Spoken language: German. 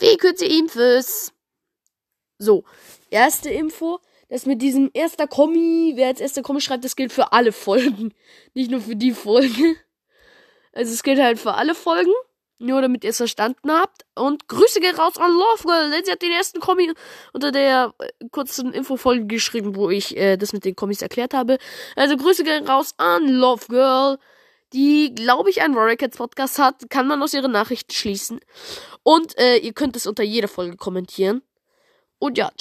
wie kürze Infos. So, erste Info. Das mit diesem erster Kommi, wer als erster Kommi schreibt, das gilt für alle Folgen. Nicht nur für die Folge. Also es gilt halt für alle Folgen. Nur damit ihr es verstanden habt. Und Grüße gehen raus an Love Girl, denn sie hat den ersten Kommi unter der äh, kurzen Infofolge geschrieben, wo ich äh, das mit den Kommis erklärt habe. Also Grüße gehen raus an Love Girl, die, glaube ich, einen Warrior Podcast hat. Kann man aus ihren Nachrichten schließen. Und äh, ihr könnt es unter jeder Folge kommentieren. Und ja, ciao.